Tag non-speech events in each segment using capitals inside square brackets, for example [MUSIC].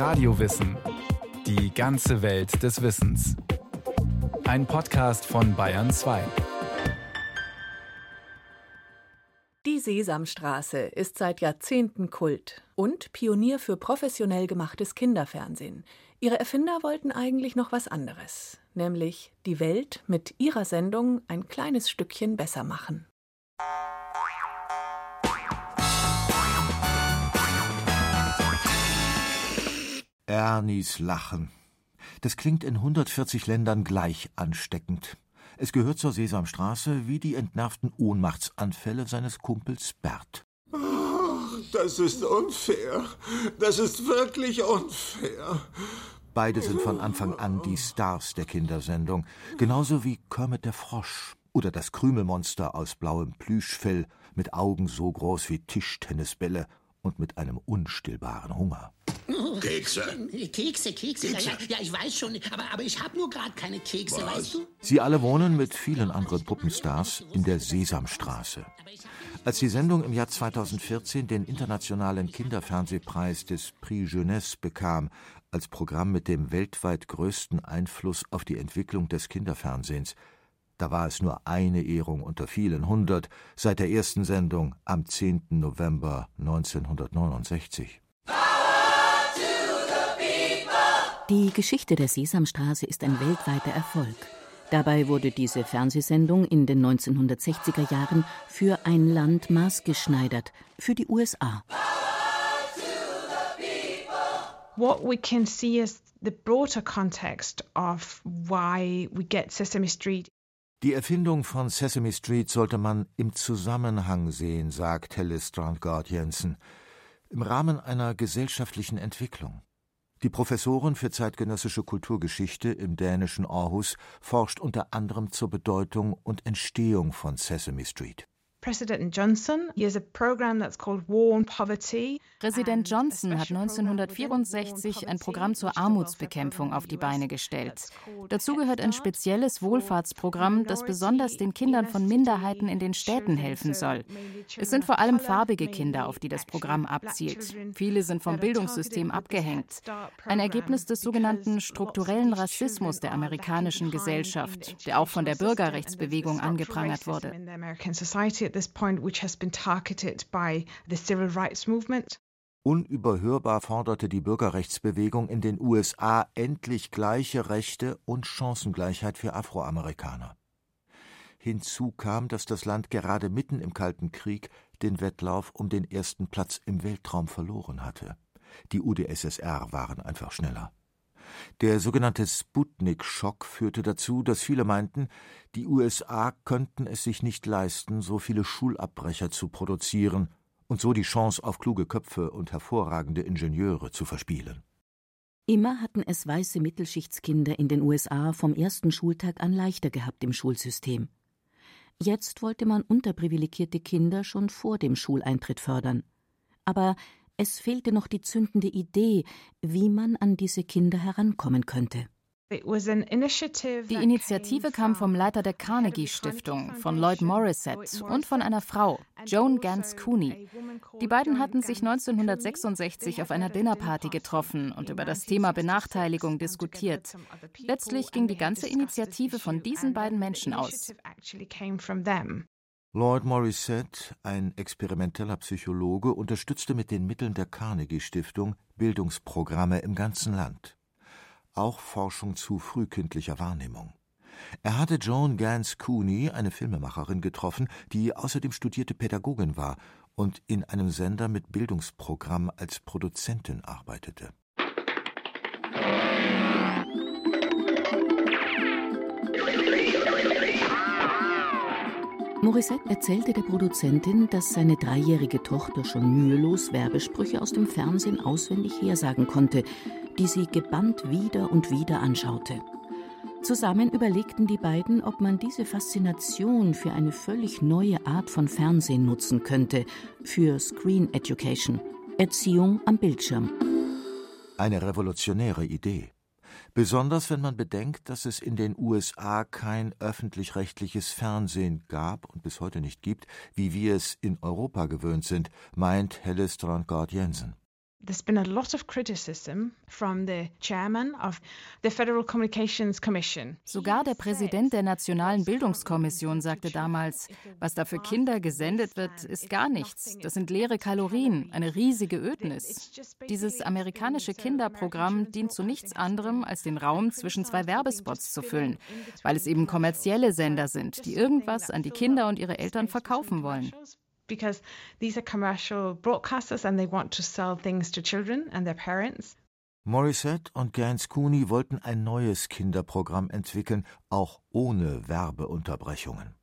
Radiowissen. Die ganze Welt des Wissens. Ein Podcast von Bayern 2. Die Sesamstraße ist seit Jahrzehnten Kult und Pionier für professionell gemachtes Kinderfernsehen. Ihre Erfinder wollten eigentlich noch was anderes, nämlich die Welt mit ihrer Sendung ein kleines Stückchen besser machen. Ernies Lachen. Das klingt in 140 Ländern gleich ansteckend. Es gehört zur Sesamstraße wie die entnervten Ohnmachtsanfälle seines Kumpels Bert. Das ist unfair. Das ist wirklich unfair. Beide sind von Anfang an die Stars der Kindersendung, genauso wie Kermit der Frosch oder das Krümelmonster aus blauem Plüschfell mit Augen so groß wie Tischtennisbälle und mit einem unstillbaren Hunger. Kekse. Kekse, Kekse. Ja, ja, ja, ich weiß schon, aber, aber ich habe nur gerade keine Kekse, Was? weißt du? Sie alle wohnen mit vielen anderen Puppenstars in der Sesamstraße. Als die Sendung im Jahr 2014 den internationalen Kinderfernsehpreis des Prix Jeunesse bekam, als Programm mit dem weltweit größten Einfluss auf die Entwicklung des Kinderfernsehens, da war es nur eine Ehrung unter vielen hundert seit der ersten Sendung am 10. November 1969. Die Geschichte der Sesamstraße ist ein weltweiter Erfolg. Dabei wurde diese Fernsehsendung in den 1960er Jahren für ein Land maßgeschneidert, für die USA. What we can see is the broader context of why we get Sesame Street. Die Erfindung von Sesame Street sollte man im Zusammenhang sehen, sagt Helle Strandgaard Jensen, im Rahmen einer gesellschaftlichen Entwicklung. Die Professorin für zeitgenössische Kulturgeschichte im dänischen Aarhus forscht unter anderem zur Bedeutung und Entstehung von Sesame Street. Präsident Johnson hat 1964 ein Programm zur Armutsbekämpfung auf die Beine gestellt. Dazu gehört ein spezielles Wohlfahrtsprogramm, das besonders den Kindern von Minderheiten in den Städten helfen soll. Es sind vor allem farbige Kinder, auf die das Programm abzielt. Viele sind vom Bildungssystem abgehängt. Ein Ergebnis des sogenannten strukturellen Rassismus der amerikanischen Gesellschaft, der auch von der Bürgerrechtsbewegung angeprangert wurde. At this point, which has been targeted by the civil rights movement. Unüberhörbar forderte die Bürgerrechtsbewegung in den USA endlich gleiche Rechte und Chancengleichheit für Afroamerikaner. Hinzu kam, dass das Land gerade mitten im Kalten Krieg den Wettlauf um den ersten Platz im Weltraum verloren hatte. Die UdSSR waren einfach schneller. Der sogenannte Sputnik-Schock führte dazu, dass viele meinten, die USA könnten es sich nicht leisten, so viele Schulabbrecher zu produzieren und so die Chance auf kluge Köpfe und hervorragende Ingenieure zu verspielen. Immer hatten es weiße Mittelschichtskinder in den USA vom ersten Schultag an leichter gehabt im Schulsystem. Jetzt wollte man unterprivilegierte Kinder schon vor dem Schuleintritt fördern. Aber es fehlte noch die zündende Idee, wie man an diese Kinder herankommen könnte. Die Initiative kam vom Leiter der Carnegie Stiftung, von Lloyd Morissette und von einer Frau, Joan Gans Cooney. Die beiden hatten sich 1966 auf einer Dinnerparty getroffen und über das Thema Benachteiligung diskutiert. Letztlich ging die ganze Initiative von diesen beiden Menschen aus. Lloyd Morissette, ein experimenteller Psychologe, unterstützte mit den Mitteln der Carnegie Stiftung Bildungsprogramme im ganzen Land. Auch Forschung zu frühkindlicher Wahrnehmung. Er hatte Joan Gans Cooney, eine Filmemacherin, getroffen, die außerdem studierte Pädagogin war und in einem Sender mit Bildungsprogramm als Produzentin arbeitete. Morissette erzählte der Produzentin, dass seine dreijährige Tochter schon mühelos Werbesprüche aus dem Fernsehen auswendig hersagen konnte, die sie gebannt wieder und wieder anschaute. Zusammen überlegten die beiden, ob man diese Faszination für eine völlig neue Art von Fernsehen nutzen könnte, für Screen Education, Erziehung am Bildschirm. Eine revolutionäre Idee. Besonders wenn man bedenkt, dass es in den USA kein öffentlich-rechtliches Fernsehen gab und bis heute nicht gibt, wie wir es in Europa gewöhnt sind, meint Helle Strandgaard Jensen. There's been a lot of criticism from the chairman of the Federal Communications Commission. Sogar der Präsident der Nationalen Bildungskommission sagte damals, was da für Kinder gesendet wird, ist gar nichts. Das sind leere Kalorien, eine riesige Ödnis. Dieses amerikanische Kinderprogramm dient zu nichts anderem, als den Raum zwischen zwei Werbespots zu füllen, weil es eben kommerzielle Sender sind, die irgendwas an die Kinder und ihre Eltern verkaufen wollen because these are commercial broadcasters and they want to sell things to children and their parents. Morissette und Gans Cooney wollten ein neues Kinderprogramm entwickeln, auch ohne Werbeunterbrechungen.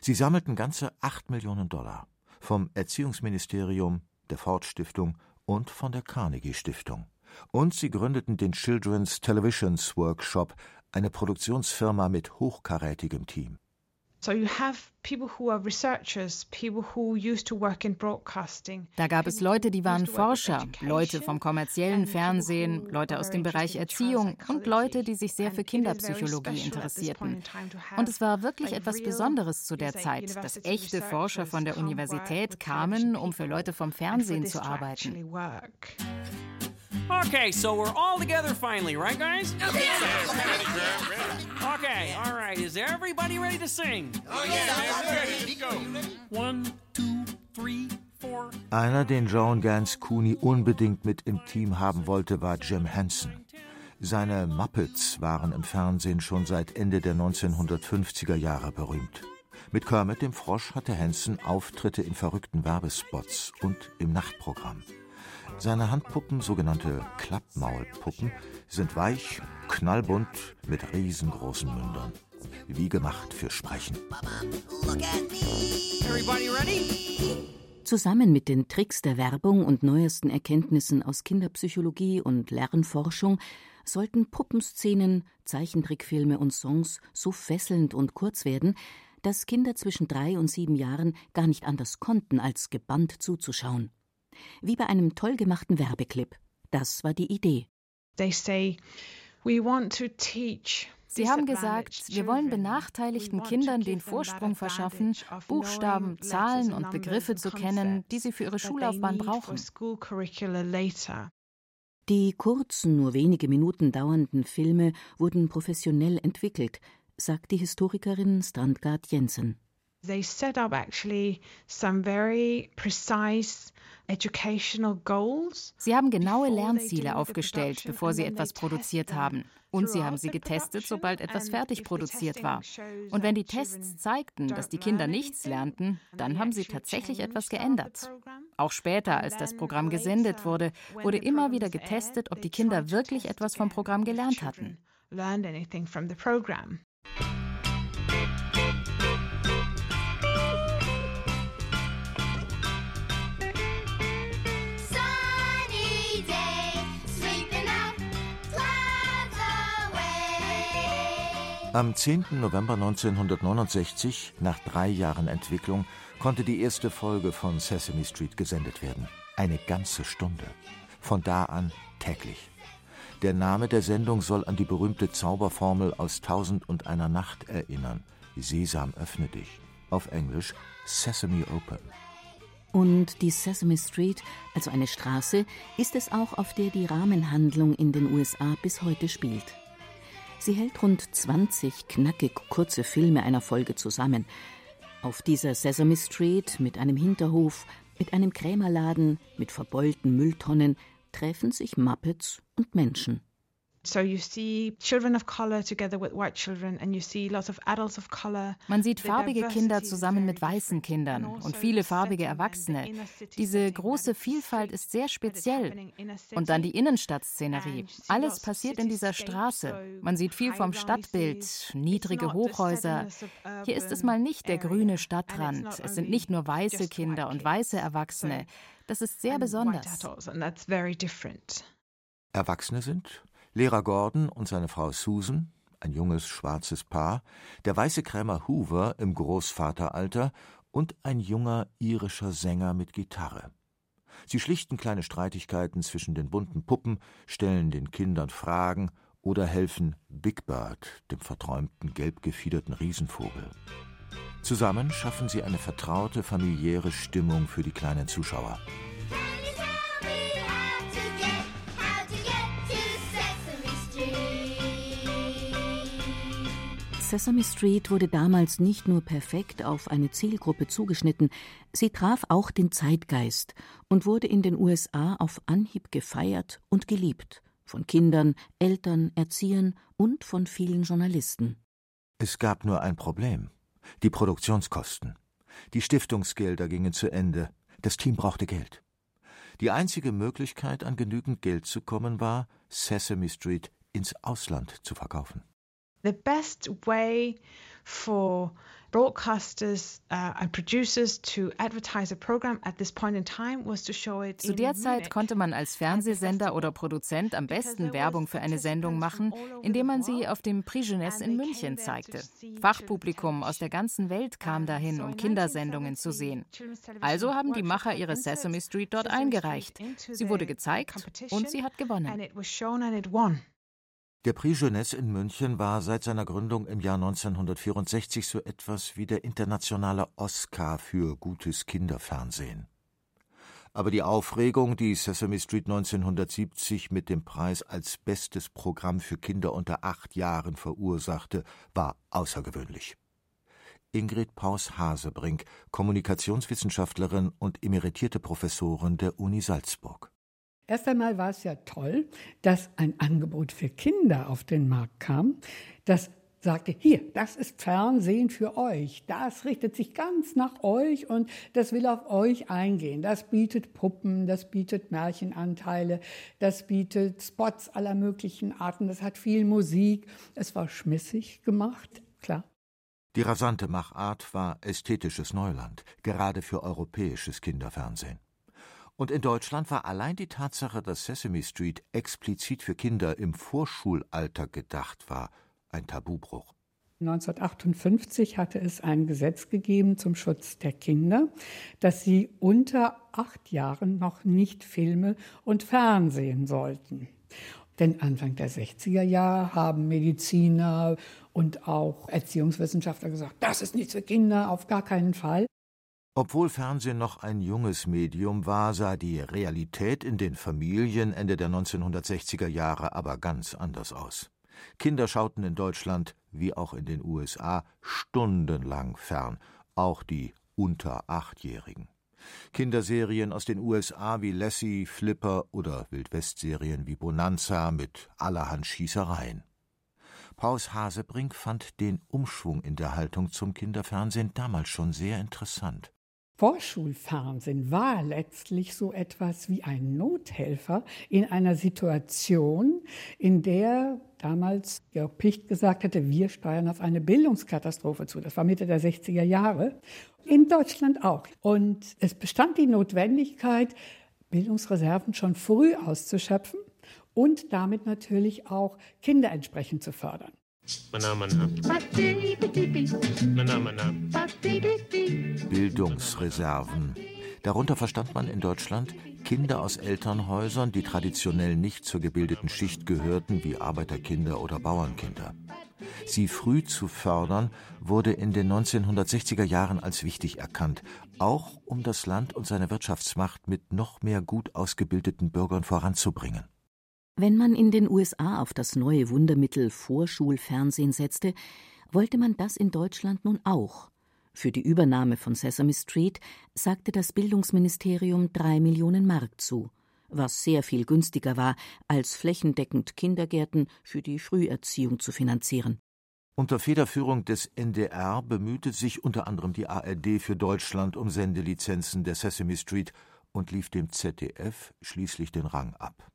Sie sammelten ganze 8 Millionen Dollar vom Erziehungsministerium, der Ford Stiftung und von der Carnegie Stiftung. Und sie gründeten den Children's Televisions Workshop, eine Produktionsfirma mit hochkarätigem Team. Da gab es Leute, die waren Forscher, Leute vom kommerziellen Fernsehen, Leute aus dem Bereich Erziehung und Leute, die sich sehr für Kinderpsychologie interessierten. Und es war wirklich etwas Besonderes zu der Zeit, dass echte Forscher von der Universität kamen, um für Leute vom Fernsehen zu arbeiten. Okay, so we're all together finally, right, guys? Okay, okay all right. Is everybody ready to sing? Oh, yeah, ready. Go. One, two, three, four. Einer, den Joan Gans Cooney unbedingt mit im Team haben wollte, war Jim Henson. Seine Muppets waren im Fernsehen schon seit Ende der 1950er Jahre berühmt. Mit Kermit dem Frosch hatte Henson Auftritte in verrückten Werbespots und im Nachtprogramm. Seine Handpuppen, sogenannte Klappmaulpuppen, sind weich, knallbunt mit riesengroßen Mündern. Wie gemacht für Sprechen. Zusammen mit den Tricks der Werbung und neuesten Erkenntnissen aus Kinderpsychologie und Lernforschung sollten Puppenszenen, Zeichentrickfilme und Songs so fesselnd und kurz werden, dass Kinder zwischen drei und sieben Jahren gar nicht anders konnten, als gebannt zuzuschauen wie bei einem toll gemachten Werbeclip. Das war die Idee. Sie haben gesagt, wir wollen benachteiligten Kindern den Vorsprung verschaffen, Buchstaben, Zahlen und Begriffe zu kennen, die sie für ihre Schullaufbahn brauchen. Die kurzen, nur wenige Minuten dauernden Filme wurden professionell entwickelt, sagt die Historikerin Strandgard Jensen. They set up actually some very precise Sie haben genaue Lernziele aufgestellt, bevor sie etwas produziert haben. Und sie haben sie getestet, sobald etwas fertig produziert war. Und wenn die Tests zeigten, dass die Kinder nichts lernten, dann haben sie tatsächlich etwas geändert. Auch später, als das Programm gesendet wurde, wurde immer wieder getestet, ob die Kinder wirklich etwas vom Programm gelernt hatten. Am 10. November 1969, nach drei Jahren Entwicklung, konnte die erste Folge von Sesame Street gesendet werden. Eine ganze Stunde. Von da an täglich. Der Name der Sendung soll an die berühmte Zauberformel aus Tausend und einer Nacht erinnern. Sesam, öffne dich. Auf Englisch Sesame Open. Und die Sesame Street, also eine Straße, ist es auch, auf der die Rahmenhandlung in den USA bis heute spielt. Sie hält rund 20 knackig kurze Filme einer Folge zusammen. Auf dieser Sesame Street mit einem Hinterhof, mit einem Krämerladen, mit verbeulten Mülltonnen treffen sich Muppets und Menschen. Man sieht farbige Kinder zusammen mit weißen Kindern und also viele farbige Erwachsene. Diese große Vielfalt ist sehr speziell. Und dann die Innenstadtszenerie. Alles passiert in dieser Straße. Man sieht viel vom Stadtbild, niedrige Hochhäuser. Hier ist es mal nicht der grüne Stadtrand. Es sind nicht nur weiße Kinder und weiße Erwachsene. Das ist sehr besonders. Erwachsene sind Lehrer Gordon und seine Frau Susan, ein junges schwarzes Paar, der weiße Krämer Hoover im Großvateralter und ein junger irischer Sänger mit Gitarre. Sie schlichten kleine Streitigkeiten zwischen den bunten Puppen, stellen den Kindern Fragen oder helfen Big Bird, dem verträumten gelb gefiederten Riesenvogel. Zusammen schaffen sie eine vertraute familiäre Stimmung für die kleinen Zuschauer. Sesame Street wurde damals nicht nur perfekt auf eine Zielgruppe zugeschnitten, sie traf auch den Zeitgeist und wurde in den USA auf Anhieb gefeiert und geliebt von Kindern, Eltern, Erziehern und von vielen Journalisten. Es gab nur ein Problem die Produktionskosten. Die Stiftungsgelder gingen zu Ende, das Team brauchte Geld. Die einzige Möglichkeit, an genügend Geld zu kommen, war, Sesame Street ins Ausland zu verkaufen. The best way for broadcasters and producers to advertise a program at this point in time was to show it Zu der Zeit konnte man als Fernsehsender oder Produzent am besten Werbung für eine Sendung machen, indem man sie auf dem Prix Jeunesse in München zeigte. Fachpublikum aus der ganzen Welt kam dahin, um Kindersendungen zu sehen. Also haben die Macher ihre Sesame Street dort eingereicht. Sie wurde gezeigt und sie hat gewonnen. Der Prix Jeunesse in München war seit seiner Gründung im Jahr 1964 so etwas wie der internationale Oscar für gutes Kinderfernsehen. Aber die Aufregung, die Sesame Street 1970 mit dem Preis als bestes Programm für Kinder unter acht Jahren verursachte, war außergewöhnlich. Ingrid Paus-Hasebrink, Kommunikationswissenschaftlerin und emeritierte Professorin der Uni Salzburg. Erst einmal war es ja toll, dass ein Angebot für Kinder auf den Markt kam, das sagte, hier, das ist Fernsehen für euch, das richtet sich ganz nach euch und das will auf euch eingehen. Das bietet Puppen, das bietet Märchenanteile, das bietet Spots aller möglichen Arten, das hat viel Musik. Es war schmissig gemacht, klar. Die rasante Machart war ästhetisches Neuland, gerade für europäisches Kinderfernsehen. Und in Deutschland war allein die Tatsache, dass Sesame Street explizit für Kinder im Vorschulalter gedacht war, ein Tabubruch. 1958 hatte es ein Gesetz gegeben zum Schutz der Kinder, dass sie unter acht Jahren noch nicht Filme und Fernsehen sollten. Denn Anfang der 60er Jahre haben Mediziner und auch Erziehungswissenschaftler gesagt, das ist nichts für Kinder, auf gar keinen Fall. Obwohl Fernsehen noch ein junges Medium war, sah die Realität in den Familien Ende der 1960er Jahre aber ganz anders aus. Kinder schauten in Deutschland wie auch in den USA stundenlang fern, auch die unter Achtjährigen. Kinderserien aus den USA wie Lassie, Flipper oder Wildwestserien wie Bonanza mit allerhand Schießereien. Paus Hasebrink fand den Umschwung in der Haltung zum Kinderfernsehen damals schon sehr interessant. Vorschulfernsehen war letztlich so etwas wie ein Nothelfer in einer Situation, in der damals Georg Picht gesagt hatte, wir steuern auf eine Bildungskatastrophe zu. Das war Mitte der 60er Jahre. In Deutschland auch. Und es bestand die Notwendigkeit, Bildungsreserven schon früh auszuschöpfen und damit natürlich auch Kinder entsprechend zu fördern. Bildungsreserven. Darunter verstand man in Deutschland Kinder aus Elternhäusern, die traditionell nicht zur gebildeten Schicht gehörten, wie Arbeiterkinder oder Bauernkinder. Sie früh zu fördern, wurde in den 1960er Jahren als wichtig erkannt, auch um das Land und seine Wirtschaftsmacht mit noch mehr gut ausgebildeten Bürgern voranzubringen. Wenn man in den USA auf das neue Wundermittel Vorschulfernsehen setzte, wollte man das in Deutschland nun auch. Für die Übernahme von Sesame Street sagte das Bildungsministerium drei Millionen Mark zu, was sehr viel günstiger war, als flächendeckend Kindergärten für die Früherziehung zu finanzieren. Unter Federführung des NDR bemühte sich unter anderem die ARD für Deutschland um Sendelizenzen der Sesame Street und lief dem ZDF schließlich den Rang ab.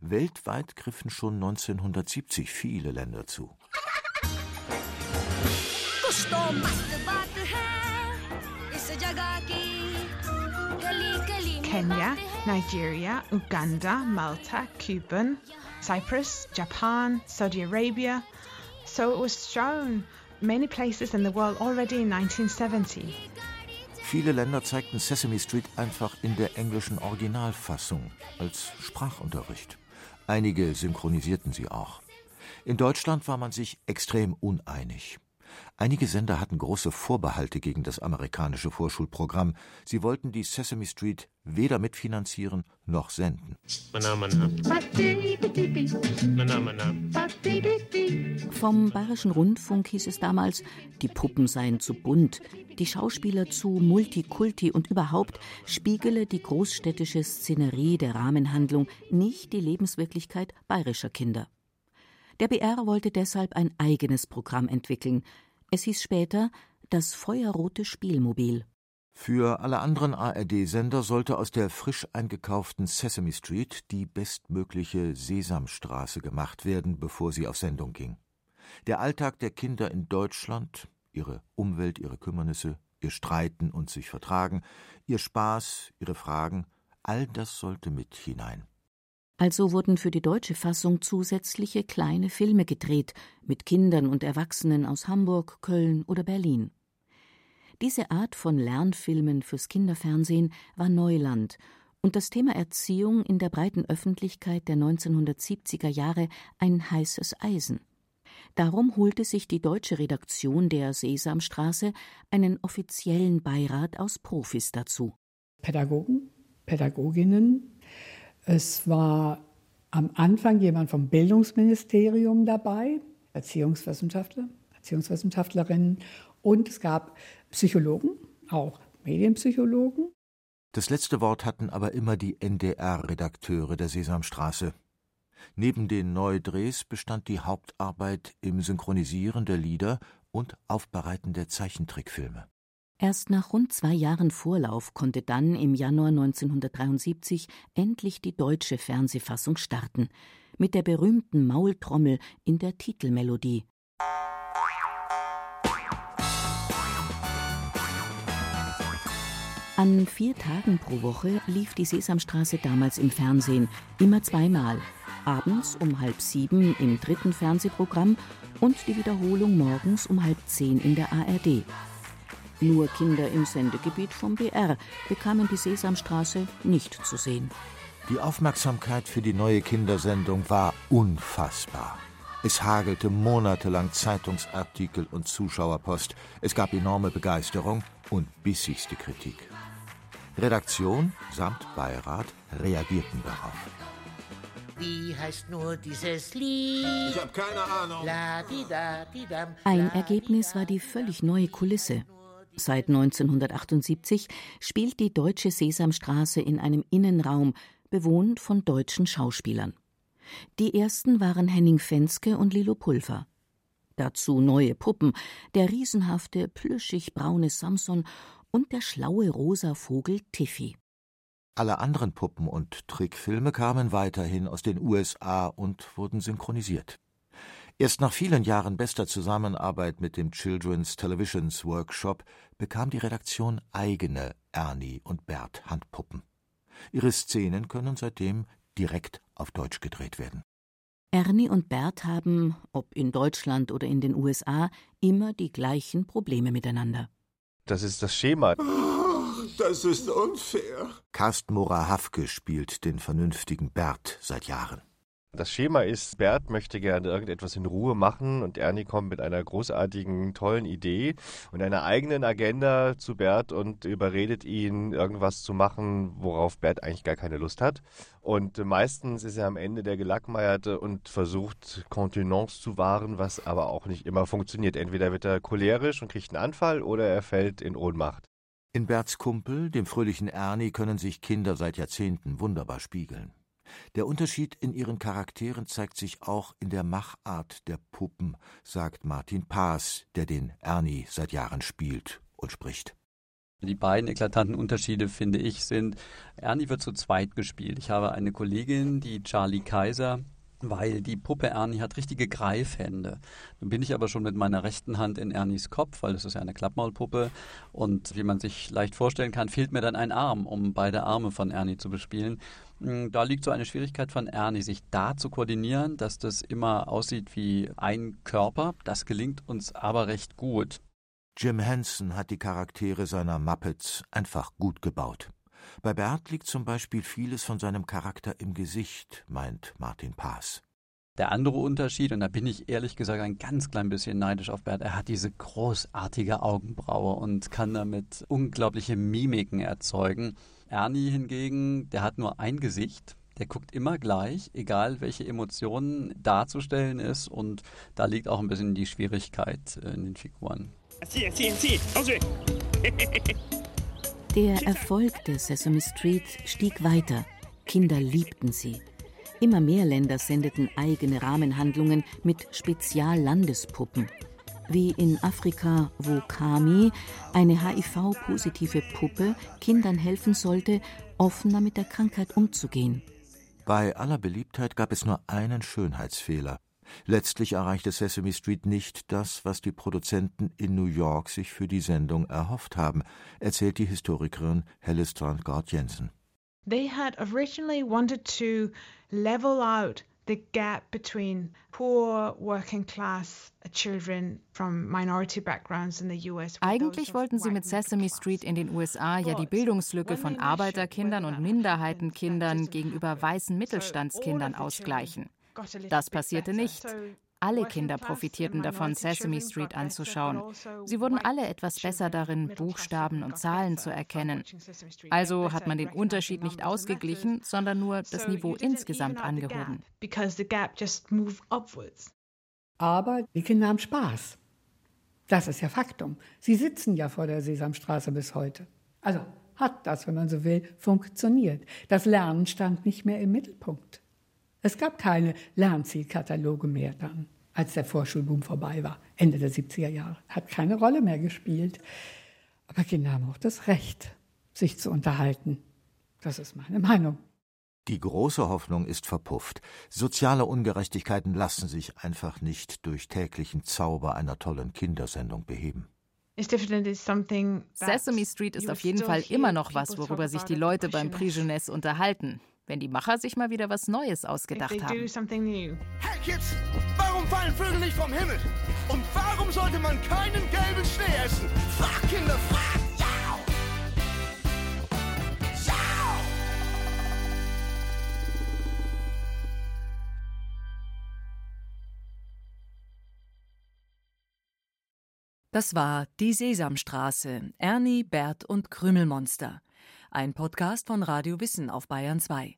Weltweit griffen schon 1970 viele Länder zu. Kenya, Nigeria, Uganda, Malta, Cuba, Cyprus, Japan, Saudi Arabia. So it was shown many places in the world already in 1970. Viele Länder zeigten Sesame Street einfach in der englischen Originalfassung als Sprachunterricht. Einige synchronisierten sie auch. In Deutschland war man sich extrem uneinig. Einige Sender hatten große Vorbehalte gegen das amerikanische Vorschulprogramm. Sie wollten die Sesame Street weder mitfinanzieren noch senden. Vom Bayerischen Rundfunk hieß es damals, die Puppen seien zu bunt, die Schauspieler zu multikulti und überhaupt spiegele die großstädtische Szenerie der Rahmenhandlung nicht die Lebenswirklichkeit bayerischer Kinder. Der BR wollte deshalb ein eigenes Programm entwickeln, es hieß später das feuerrote Spielmobil. Für alle anderen ARD-Sender sollte aus der frisch eingekauften Sesame Street die bestmögliche Sesamstraße gemacht werden, bevor sie auf Sendung ging. Der Alltag der Kinder in Deutschland, ihre Umwelt, ihre Kümmernisse, ihr Streiten und sich vertragen, ihr Spaß, ihre Fragen, all das sollte mit hinein. Also wurden für die deutsche Fassung zusätzliche kleine Filme gedreht mit Kindern und Erwachsenen aus Hamburg, Köln oder Berlin. Diese Art von Lernfilmen fürs Kinderfernsehen war Neuland und das Thema Erziehung in der breiten Öffentlichkeit der 1970er Jahre ein heißes Eisen. Darum holte sich die deutsche Redaktion der Sesamstraße einen offiziellen Beirat aus Profis dazu. Pädagogen, Pädagoginnen, es war am Anfang jemand vom Bildungsministerium dabei, Erziehungswissenschaftler, Erziehungswissenschaftlerinnen und es gab Psychologen, auch Medienpsychologen. Das letzte Wort hatten aber immer die NDR-Redakteure der Sesamstraße. Neben den Neudrehs bestand die Hauptarbeit im Synchronisieren der Lieder und Aufbereiten der Zeichentrickfilme. Erst nach rund zwei Jahren Vorlauf konnte dann im Januar 1973 endlich die deutsche Fernsehfassung starten, mit der berühmten Maultrommel in der Titelmelodie. An vier Tagen pro Woche lief die Sesamstraße damals im Fernsehen, immer zweimal, abends um halb sieben im dritten Fernsehprogramm und die Wiederholung morgens um halb zehn in der ARD. Nur Kinder im Sendegebiet vom BR bekamen die Sesamstraße nicht zu sehen. Die Aufmerksamkeit für die neue Kindersendung war unfassbar. Es hagelte monatelang Zeitungsartikel und Zuschauerpost. Es gab enorme Begeisterung und bissigste Kritik. Redaktion samt Beirat reagierten darauf. Wie heißt nur dieses Lied? Ich habe keine Ahnung. Ein Ergebnis war die völlig neue Kulisse. Seit 1978 spielt die Deutsche Sesamstraße in einem Innenraum, bewohnt von deutschen Schauspielern. Die ersten waren Henning Fenske und Lilo Pulver. Dazu neue Puppen, der riesenhafte, plüschig braune Samson und der schlaue rosa Vogel Tiffy. Alle anderen Puppen und Trickfilme kamen weiterhin aus den USA und wurden synchronisiert. Erst nach vielen Jahren bester Zusammenarbeit mit dem Children's Televisions Workshop bekam die Redaktion eigene Ernie und Bert Handpuppen. Ihre Szenen können seitdem direkt auf Deutsch gedreht werden. Ernie und Bert haben, ob in Deutschland oder in den USA, immer die gleichen Probleme miteinander. Das ist das Schema. Das ist unfair. Carsten Mora-Hafke spielt den vernünftigen Bert seit Jahren. Das Schema ist, Bert möchte gerne irgendetwas in Ruhe machen und Ernie kommt mit einer großartigen, tollen Idee und einer eigenen Agenda zu Bert und überredet ihn, irgendwas zu machen, worauf Bert eigentlich gar keine Lust hat. Und meistens ist er am Ende der Gelackmeierte und versucht, Kontenance zu wahren, was aber auch nicht immer funktioniert. Entweder wird er cholerisch und kriegt einen Anfall oder er fällt in Ohnmacht. In Berts Kumpel, dem fröhlichen Ernie, können sich Kinder seit Jahrzehnten wunderbar spiegeln. Der Unterschied in ihren Charakteren zeigt sich auch in der Machart der Puppen, sagt Martin Paas, der den Ernie seit Jahren spielt und spricht. Die beiden eklatanten Unterschiede, finde ich, sind, Ernie wird zu zweit gespielt. Ich habe eine Kollegin, die Charlie Kaiser, weil die Puppe Ernie hat richtige Greifhände. Nun bin ich aber schon mit meiner rechten Hand in Ernies Kopf, weil das ist ja eine Klappmaulpuppe. Und wie man sich leicht vorstellen kann, fehlt mir dann ein Arm, um beide Arme von Ernie zu bespielen. Hm, da liegt so eine Schwierigkeit von Ernie, sich da zu koordinieren, dass das immer aussieht wie ein Körper. Das gelingt uns aber recht gut. Jim Henson hat die Charaktere seiner Muppets einfach gut gebaut. Bei Bert liegt zum Beispiel vieles von seinem Charakter im Gesicht, meint Martin Paas. Der andere Unterschied, und da bin ich ehrlich gesagt ein ganz klein bisschen neidisch auf Bert, er hat diese großartige Augenbraue und kann damit unglaubliche Mimiken erzeugen. Ernie hingegen, der hat nur ein Gesicht, der guckt immer gleich, egal welche Emotionen darzustellen ist und da liegt auch ein bisschen die Schwierigkeit äh, in den Figuren. [LAUGHS] Der Erfolg der Sesame Street stieg weiter. Kinder liebten sie. Immer mehr Länder sendeten eigene Rahmenhandlungen mit Speziallandespuppen. Wie in Afrika, wo Kami, eine HIV-positive Puppe, Kindern helfen sollte, offener mit der Krankheit umzugehen. Bei aller Beliebtheit gab es nur einen Schönheitsfehler. Letztlich erreichte Sesame Street nicht das, was die Produzenten in New York sich für die Sendung erhofft haben, erzählt die Historikerin Helle Strandgard Jensen. They had originally wanted to level out the gap between poor working class children from minority backgrounds in the US. Eigentlich wollten sie mit Sesame Street in den USA ja die Bildungslücke von Arbeiterkindern und Minderheitenkindern gegenüber weißen Mittelstandskindern ausgleichen. Das passierte nicht. Alle Kinder profitierten davon, Sesame Street anzuschauen. Sie wurden alle etwas besser darin, Buchstaben und Zahlen zu erkennen. Also hat man den Unterschied nicht ausgeglichen, sondern nur das Niveau insgesamt angehoben. Aber die Kinder haben Spaß. Das ist ja Faktum. Sie sitzen ja vor der Sesamstraße bis heute. Also hat das, wenn man so will, funktioniert. Das Lernen stand nicht mehr im Mittelpunkt. Es gab keine Lernzielkataloge mehr dann, als der Vorschulboom vorbei war, Ende der 70er Jahre. Hat keine Rolle mehr gespielt. Aber Kinder haben auch das Recht, sich zu unterhalten. Das ist meine Meinung. Die große Hoffnung ist verpufft. Soziale Ungerechtigkeiten lassen sich einfach nicht durch täglichen Zauber einer tollen Kindersendung beheben. Sesame Street ist auf jeden Fall immer noch was, worüber sich die Leute beim Prix Jeunesse unterhalten wenn die Macher sich mal wieder was Neues ausgedacht haben. Hey Kids, warum fallen Vögel nicht vom Himmel? Und warum sollte man keinen gelben Schnee essen? Frag, Kinder, frag! Das war Die Sesamstraße, Ernie, Bert und Krümelmonster. Ein Podcast von Radio Wissen auf Bayern 2.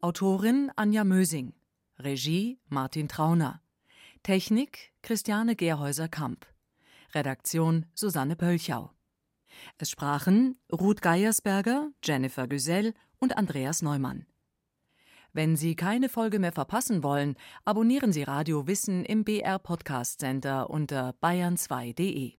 Autorin Anja Mösing. Regie Martin Trauner. Technik Christiane Gerhäuser-Kamp. Redaktion Susanne Pölchau. Es sprachen Ruth Geiersberger, Jennifer Güsell und Andreas Neumann. Wenn Sie keine Folge mehr verpassen wollen, abonnieren Sie Radio Wissen im BR Podcast Center unter bayern2.de.